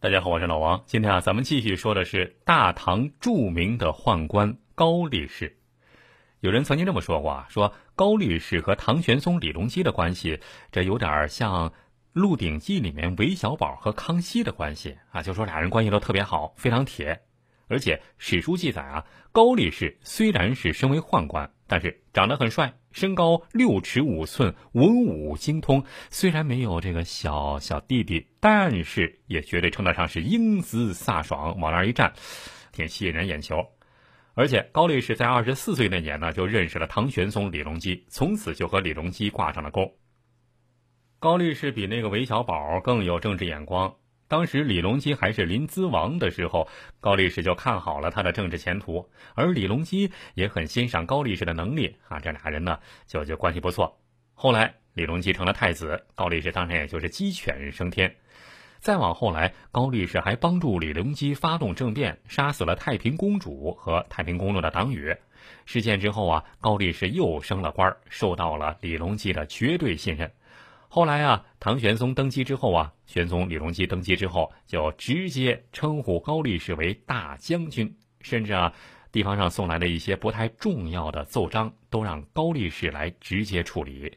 大家好，我是老王。今天啊，咱们继续说的是大唐著名的宦官高力士。有人曾经这么说过啊，说高力士和唐玄宗李隆基的关系，这有点像《鹿鼎记》里面韦小宝和康熙的关系啊，就说俩人关系都特别好，非常铁。而且史书记载啊，高力士虽然是身为宦官，但是长得很帅，身高六尺五寸，文武精通。虽然没有这个小小弟弟，但是也绝对称得上是英姿飒爽，往那儿一站，挺吸引人眼球。而且高力士在二十四岁那年呢，就认识了唐玄宗李隆基，从此就和李隆基挂上了钩。高力士比那个韦小宝更有政治眼光。当时李隆基还是临淄王的时候，高力士就看好了他的政治前途，而李隆基也很欣赏高力士的能力啊，这俩人呢就就关系不错。后来李隆基成了太子，高力士当然也就是鸡犬升天。再往后来，高力士还帮助李隆基发动政变，杀死了太平公主和太平公主的党羽。事件之后啊，高力士又升了官，受到了李隆基的绝对信任。后来啊，唐玄宗登基之后啊，玄宗李隆基登基之后，就直接称呼高力士为大将军，甚至啊，地方上送来的一些不太重要的奏章，都让高力士来直接处理。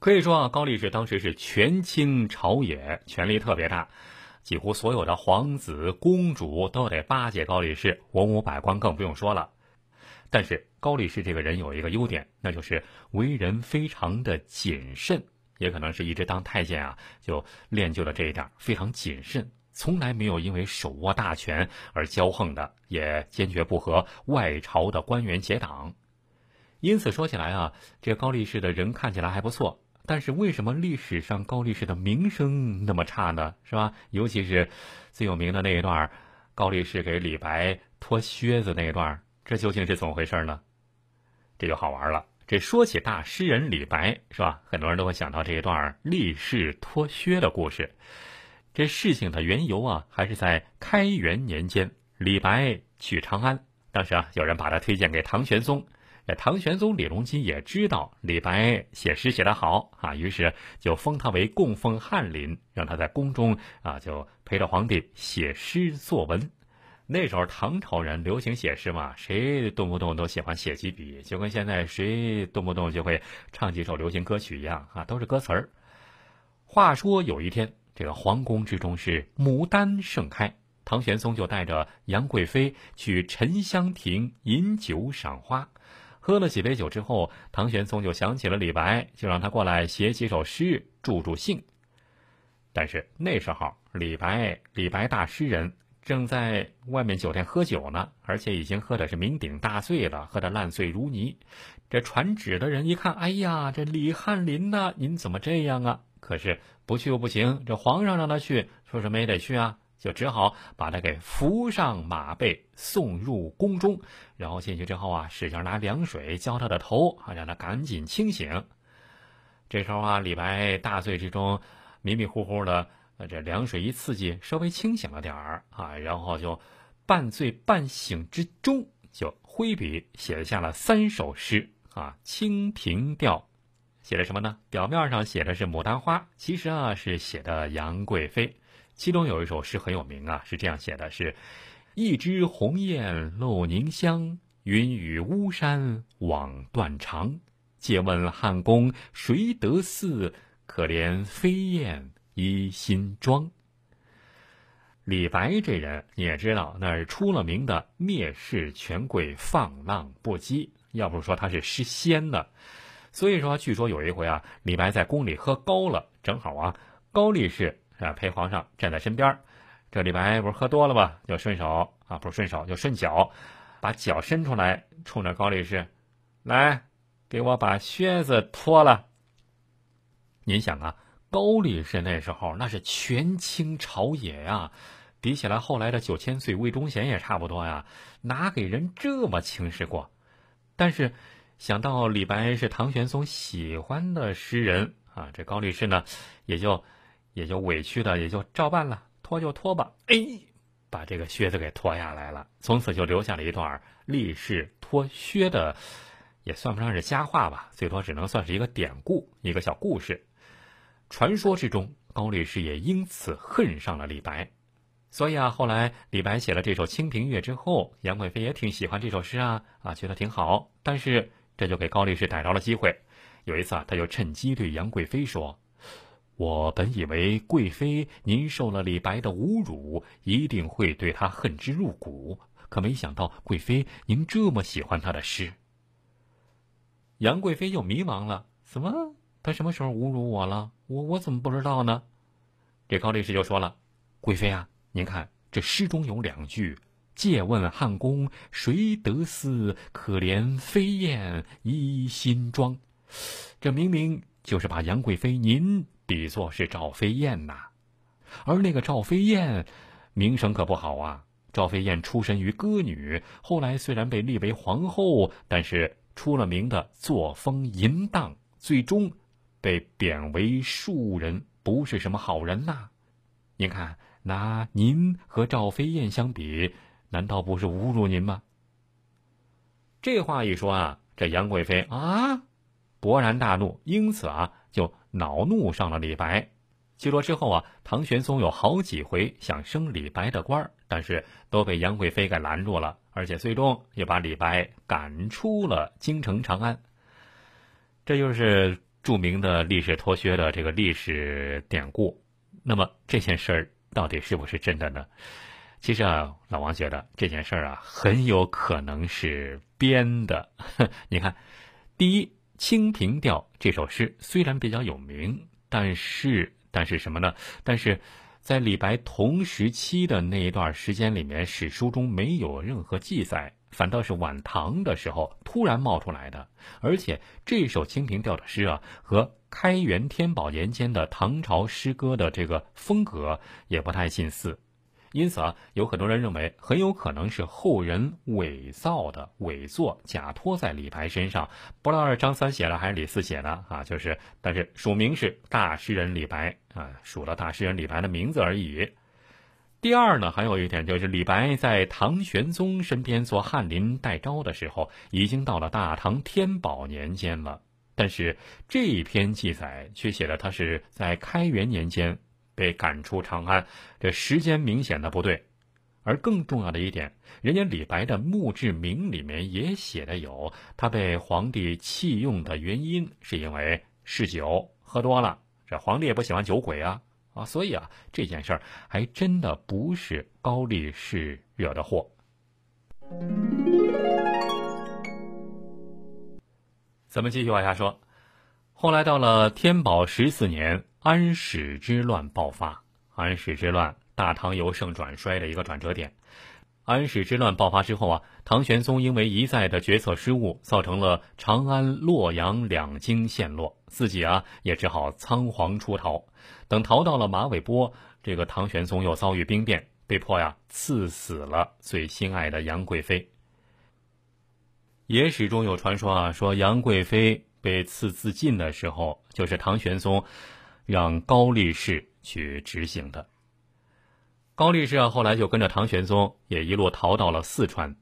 可以说啊，高力士当时是权倾朝野，权力特别大，几乎所有的皇子公主都得巴结高力士，文武百官更不用说了。但是高力士这个人有一个优点，那就是为人非常的谨慎，也可能是一直当太监啊，就练就了这一点，非常谨慎，从来没有因为手握大权而骄横的，也坚决不和外朝的官员结党。因此说起来啊，这高力士的人看起来还不错，但是为什么历史上高力士的名声那么差呢？是吧？尤其是最有名的那一段，高力士给李白脱靴子那一段。这究竟是怎么回事呢？这就好玩了。这说起大诗人李白，是吧？很多人都会想到这一段立士脱靴的故事。这事情的缘由啊，还是在开元年间，李白去长安。当时啊，有人把他推荐给唐玄宗。这唐玄宗李隆基也知道李白写诗写得好啊，于是就封他为供奉翰林，让他在宫中啊，就陪着皇帝写诗作文。那时候唐朝人流行写诗嘛，谁动不动都喜欢写几笔，就跟现在谁动不动就会唱几首流行歌曲一样啊，都是歌词儿。话说有一天，这个皇宫之中是牡丹盛开，唐玄宗就带着杨贵妃去沉香亭饮酒赏花。喝了几杯酒之后，唐玄宗就想起了李白，就让他过来写几首诗助助兴。但是那时候李白，李白大诗人。正在外面酒店喝酒呢，而且已经喝的是酩酊大醉了，喝的烂醉如泥。这传旨的人一看，哎呀，这李翰林呐，您怎么这样啊？可是不去又不行，这皇上让他去，说什么也得去啊，就只好把他给扶上马背，送入宫中。然后进去之后啊，使劲拿凉水浇他的头，啊，让他赶紧清醒。这时候啊，李白大醉之中，迷迷糊糊的。那这凉水一刺激，稍微清醒了点儿啊，然后就半醉半醒之中，就挥笔写下了三首诗啊，《清平调》写的什么呢？表面上写的是牡丹花，其实啊是写的杨贵妃。其中有一首诗很有名啊，是这样写的：是一枝红艳露凝香，云雨巫山枉断肠。借问汉宫谁得似？可怜飞燕。一心装。李白这人你也知道，那是出了名的蔑视权贵、放浪不羁。要不说他是诗仙呢，所以说，据说有一回啊，李白在宫里喝高了，正好啊，高力士啊陪皇上站在身边这李白不是喝多了吧，就顺手啊，不是顺手，就顺脚，把脚伸出来，冲着高力士，来，给我把靴子脱了。您想啊。高力士那时候那是权倾朝野呀，比起来后来的九千岁魏忠贤也差不多呀，哪给人这么轻视过？但是想到李白是唐玄宗喜欢的诗人啊，这高力士呢也就也就委屈的也就照办了，脱就脱吧，哎，把这个靴子给脱下来了，从此就留下了一段力士脱靴的也算不上是佳话吧，最多只能算是一个典故，一个小故事。传说之中，高力士也因此恨上了李白。所以啊，后来李白写了这首《清平乐》之后，杨贵妃也挺喜欢这首诗啊，啊，觉得挺好。但是这就给高力士逮着了机会。有一次啊，他就趁机对杨贵妃说：“我本以为贵妃您受了李白的侮辱，一定会对他恨之入骨，可没想到贵妃您这么喜欢他的诗。”杨贵妃又迷茫了：“怎么？他什么时候侮辱我了？我我怎么不知道呢？”这高力士就说了：“贵妃啊。”您看，这诗中有两句：“借问汉宫谁得似？可怜飞燕倚新妆。”这明明就是把杨贵妃您比作是赵飞燕呐。而那个赵飞燕，名声可不好啊。赵飞燕出身于歌女，后来虽然被立为皇后，但是出了名的作风淫荡，最终被贬为庶人，不是什么好人呐。您看。拿您和赵飞燕相比，难道不是侮辱您吗？这话一说啊，这杨贵妃啊，勃然大怒，因此啊，就恼怒上了李白。据说之后啊，唐玄宗有好几回想升李白的官儿但是都被杨贵妃给拦住了，而且最终也把李白赶出了京城长安。这就是著名的历史脱靴的这个历史典故。那么这件事儿。到底是不是真的呢？其实啊，老王觉得这件事儿啊，很有可能是编的。你看，第一，《清平调》这首诗虽然比较有名，但是，但是什么呢？但是在李白同时期的那一段时间里面，史书中没有任何记载，反倒是晚唐的时候突然冒出来的。而且这首《清平调》的诗啊，和开元天宝年间的唐朝诗歌的这个风格也不太近似，因此啊，有很多人认为很有可能是后人伪造的伪作，假托在李白身上。不知道是张三写的还是李四写的啊？就是，但是署名是大诗人李白啊，署了大诗人李白的名字而已。第二呢，还有一点就是，李白在唐玄宗身边做翰林待招的时候，已经到了大唐天宝年间了。但是这一篇记载却写的他是在开元年间被赶出长安，这时间明显的不对。而更重要的一点，人家李白的墓志铭里面也写的有他被皇帝弃用的原因，是因为嗜酒喝多了。这皇帝也不喜欢酒鬼啊啊，所以啊这件事儿还真的不是高力士惹的祸。咱们继续往下说，后来到了天宝十四年，安史之乱爆发。安史之乱，大唐由盛转衰的一个转折点。安史之乱爆发之后啊，唐玄宗因为一再的决策失误，造成了长安、洛阳两京陷落，自己啊也只好仓皇出逃。等逃到了马嵬坡，这个唐玄宗又遭遇兵变，被迫呀赐死了最心爱的杨贵妃。野史中有传说啊，说杨贵妃被赐自尽的时候，就是唐玄宗让高力士去执行的。高力士啊，后来就跟着唐玄宗也一路逃到了四川。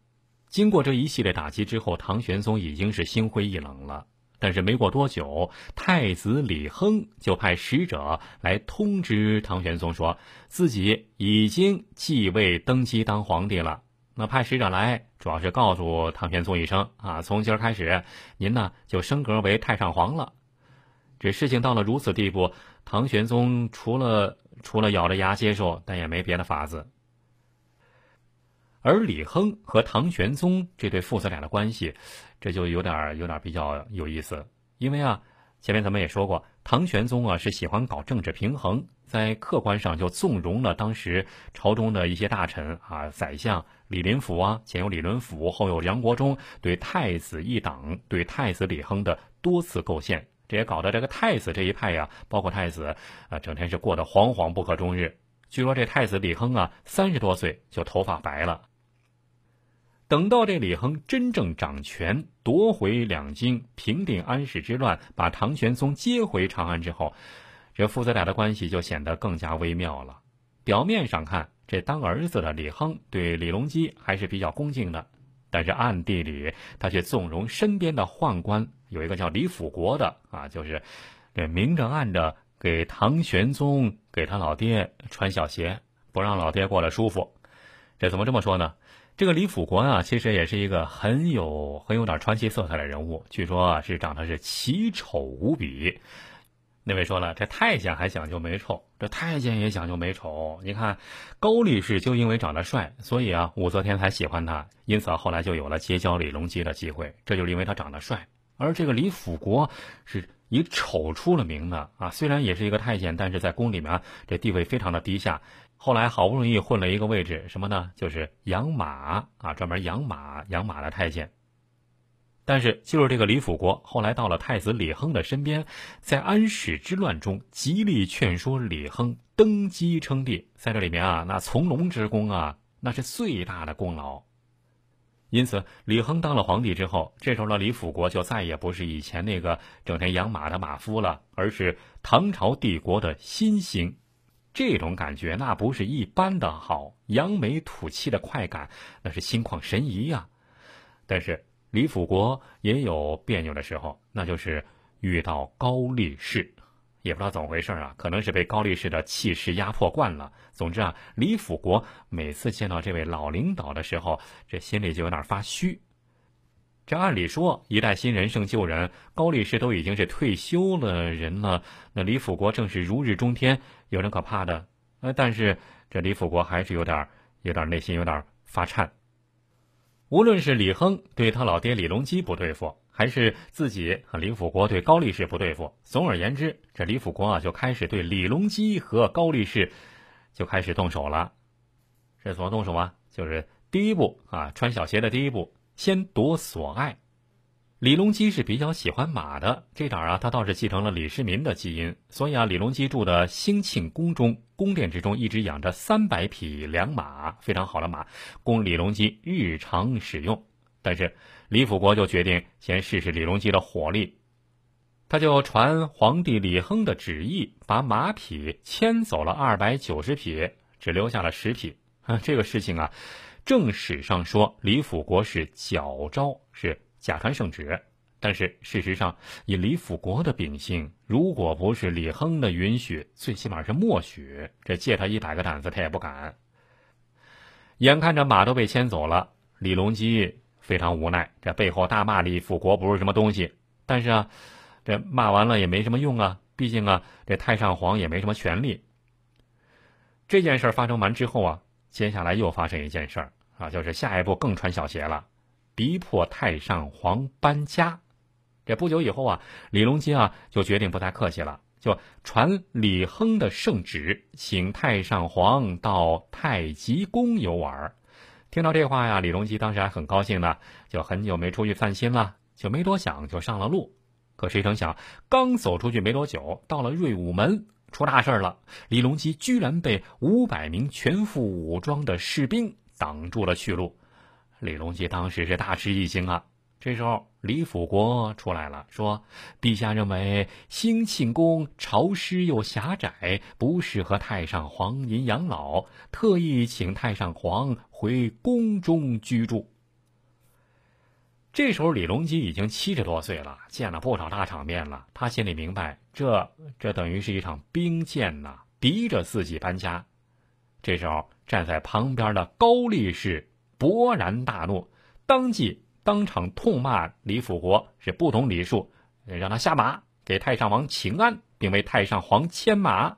经过这一系列打击之后，唐玄宗已经是心灰意冷了。但是没过多久，太子李亨就派使者来通知唐玄宗，说自己已经继位登基当皇帝了。那派使者来，主要是告诉唐玄宗一声啊，从今儿开始，您呢就升格为太上皇了。这事情到了如此地步，唐玄宗除了除了咬着牙接受，但也没别的法子。而李亨和唐玄宗这对父子俩的关系，这就有点有点比较有意思，因为啊。前面咱们也说过，唐玄宗啊是喜欢搞政治平衡，在客观上就纵容了当时朝中的一些大臣啊，宰相李林甫啊，前有李伦甫，后有杨国忠，对太子一党，对太子李亨的多次构陷，这也搞得这个太子这一派呀，包括太子啊，整天是过得惶惶不可终日。据说这太子李亨啊，三十多岁就头发白了。等到这李亨真正掌权，夺回两京，平定安史之乱，把唐玄宗接回长安之后，这父子俩的关系就显得更加微妙了。表面上看，这当儿子的李亨对李隆基还是比较恭敬的，但是暗地里他却纵容身边的宦官，有一个叫李辅国的啊，就是这明着暗着给唐玄宗给他老爹穿小鞋，不让老爹过得舒服。这怎么这么说呢？这个李辅国啊，其实也是一个很有很有点传奇色彩的人物。据说啊，是长得是奇丑无比。那位说了，这太监还讲究美丑，这太监也讲究美丑。你看，高力士就因为长得帅，所以啊，武则天才喜欢他，因此后来就有了结交李隆基的机会。这就是因为他长得帅。而这个李辅国是以丑出了名的啊，虽然也是一个太监，但是在宫里面这地位非常的低下。后来好不容易混了一个位置，什么呢？就是养马啊，专门养马养马的太监。但是就是这个李辅国，后来到了太子李亨的身边，在安史之乱中极力劝说李亨登基称帝，在这里面啊，那从龙之功啊，那是最大的功劳。因此，李亨当了皇帝之后，这时候的李辅国就再也不是以前那个整天养马的马夫了，而是唐朝帝国的新星。这种感觉那不是一般的好，扬眉吐气的快感，那是心旷神怡呀。但是李辅国也有别扭的时候，那就是遇到高力士，也不知道怎么回事啊，可能是被高力士的气势压迫惯了。总之啊，李辅国每次见到这位老领导的时候，这心里就有点发虚。这按理说，一代新人胜旧人，高力士都已经是退休了人了，那李辅国正是如日中天，有什么可怕的？呃，但是这李辅国还是有点，有点内心有点发颤。无论是李亨对他老爹李隆基不对付，还是自己和李辅国对高力士不对付，总而言之，这李辅国啊就开始对李隆基和高力士就开始动手了。这怎么动手啊？就是第一步啊，穿小鞋的第一步。先夺所爱，李隆基是比较喜欢马的，这点啊，他倒是继承了李世民的基因。所以啊，李隆基住的兴庆宫中，宫殿之中一直养着三百匹良马，非常好的马，供李隆基日常使用。但是李辅国就决定先试试李隆基的火力，他就传皇帝李亨的旨意，把马匹牵走了二百九十匹，只留下了十匹。啊，这个事情啊。正史上说李辅国是矫诏，是假传圣旨，但是事实上，以李辅国的秉性，如果不是李亨的允许，最起码是默许，这借他一百个胆子他也不敢。眼看着马都被牵走了，李隆基非常无奈，这背后大骂李辅国不是什么东西。但是啊，这骂完了也没什么用啊，毕竟啊，这太上皇也没什么权利。这件事发生完之后啊，接下来又发生一件事儿。啊，就是下一步更穿小鞋了，逼迫太上皇搬家。这不久以后啊，李隆基啊就决定不太客气了，就传李亨的圣旨，请太上皇到太极宫游玩。听到这话呀，李隆基当时还很高兴呢，就很久没出去散心了，就没多想就上了路。可谁成想，刚走出去没多久，到了瑞武门，出大事了。李隆基居然被五百名全副武装的士兵。挡住了去路，李隆基当时是大吃一惊啊！这时候李辅国出来了，说：“陛下认为兴庆宫潮湿又狭窄，不适合太上皇您养老，特意请太上皇回宫中居住。”这时候李隆基已经七十多岁了，见了不少大场面了，他心里明白，这这等于是一场兵谏呐，逼着自己搬家。这时候。站在旁边的高力士勃然大怒，当即当场痛骂李辅国是不懂礼数，让他下马给太上皇请安，并为太上皇牵马。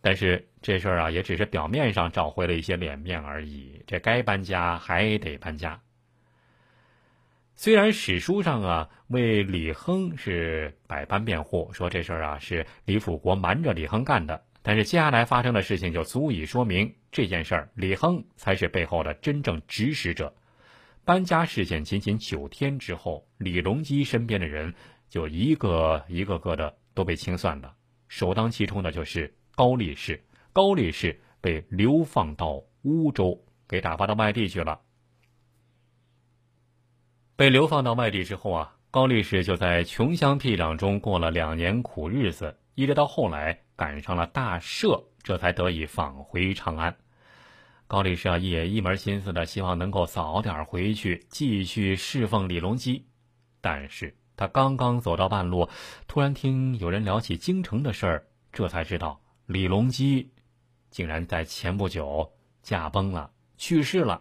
但是这事儿啊，也只是表面上找回了一些脸面而已。这该搬家还得搬家。虽然史书上啊为李亨是百般辩护，说这事儿啊是李辅国瞒着李亨干的。但是接下来发生的事情就足以说明这件事儿，李亨才是背后的真正指使者。搬家事件仅仅九天之后，李隆基身边的人就一个一个个的都被清算了，首当其冲的就是高力士。高力士被流放到乌州，给打发到外地去了。被流放到外地之后啊，高力士就在穷乡僻壤中过了两年苦日子，一直到后来。赶上了大赦，这才得以返回长安。高力士啊也一门心思的希望能够早点回去继续侍奉李隆基，但是他刚刚走到半路，突然听有人聊起京城的事儿，这才知道李隆基竟然在前不久驾崩了，去世了。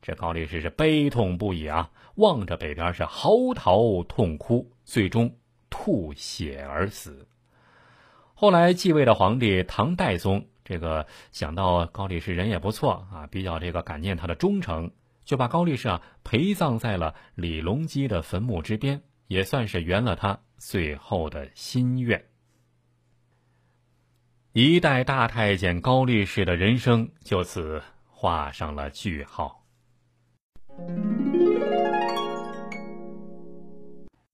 这高力士是悲痛不已啊，望着北边是嚎啕痛哭，最终吐血而死。后来继位的皇帝唐代宗。这个想到高力士人也不错啊，比较这个感念他的忠诚，就把高力士啊陪葬在了李隆基的坟墓之边，也算是圆了他最后的心愿。一代大太监高力士的人生就此画上了句号。